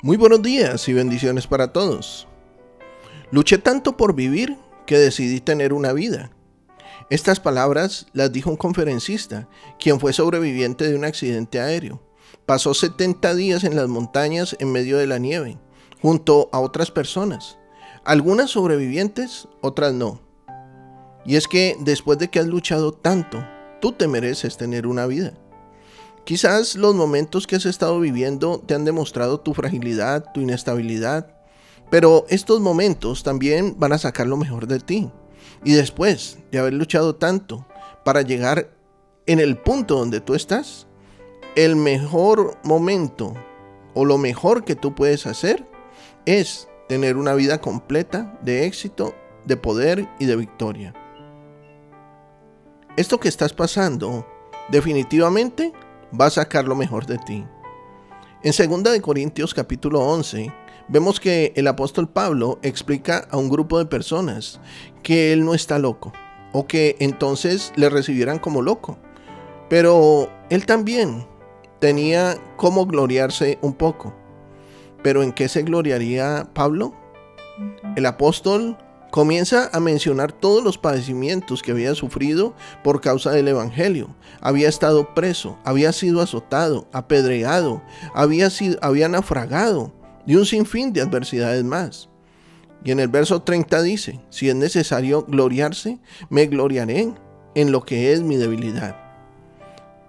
Muy buenos días y bendiciones para todos. Luché tanto por vivir que decidí tener una vida. Estas palabras las dijo un conferencista, quien fue sobreviviente de un accidente aéreo. Pasó 70 días en las montañas en medio de la nieve, junto a otras personas. Algunas sobrevivientes, otras no. Y es que después de que has luchado tanto, tú te mereces tener una vida. Quizás los momentos que has estado viviendo te han demostrado tu fragilidad, tu inestabilidad, pero estos momentos también van a sacar lo mejor de ti. Y después de haber luchado tanto para llegar en el punto donde tú estás, el mejor momento o lo mejor que tú puedes hacer es tener una vida completa de éxito, de poder y de victoria. Esto que estás pasando definitivamente va a sacar lo mejor de ti. En 2 de Corintios capítulo 11 vemos que el apóstol Pablo explica a un grupo de personas que él no está loco o que entonces le recibieran como loco. Pero él también tenía como gloriarse un poco. ¿Pero en qué se gloriaría Pablo? El apóstol Comienza a mencionar todos los padecimientos que había sufrido por causa del Evangelio. Había estado preso, había sido azotado, apedreado, había, sido, había naufragado y un sinfín de adversidades más. Y en el verso 30 dice, si es necesario gloriarse, me gloriaré en lo que es mi debilidad.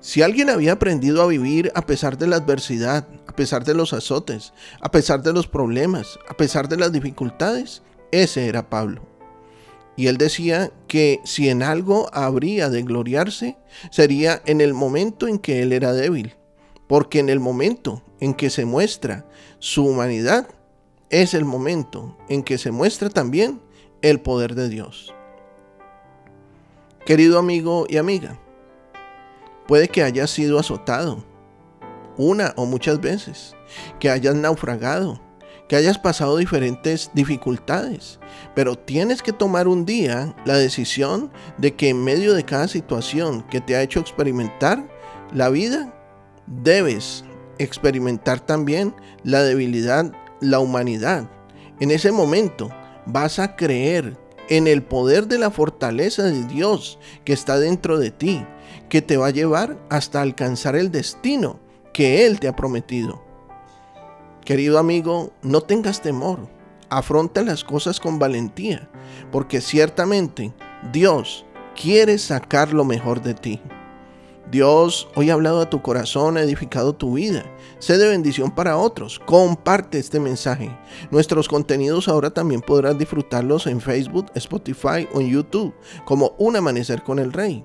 Si alguien había aprendido a vivir a pesar de la adversidad, a pesar de los azotes, a pesar de los problemas, a pesar de las dificultades, ese era Pablo. Y él decía que si en algo habría de gloriarse, sería en el momento en que él era débil. Porque en el momento en que se muestra su humanidad, es el momento en que se muestra también el poder de Dios. Querido amigo y amiga, puede que hayas sido azotado una o muchas veces, que hayas naufragado, que hayas pasado diferentes dificultades, pero tienes que tomar un día la decisión de que en medio de cada situación que te ha hecho experimentar la vida, debes experimentar también la debilidad, la humanidad. En ese momento vas a creer en el poder de la fortaleza de Dios que está dentro de ti, que te va a llevar hasta alcanzar el destino que Él te ha prometido. Querido amigo, no tengas temor, afronta las cosas con valentía, porque ciertamente Dios quiere sacar lo mejor de ti. Dios hoy ha hablado a tu corazón, ha edificado tu vida. Sé de bendición para otros. Comparte este mensaje. Nuestros contenidos ahora también podrás disfrutarlos en Facebook, Spotify o en YouTube, como Un Amanecer con el Rey.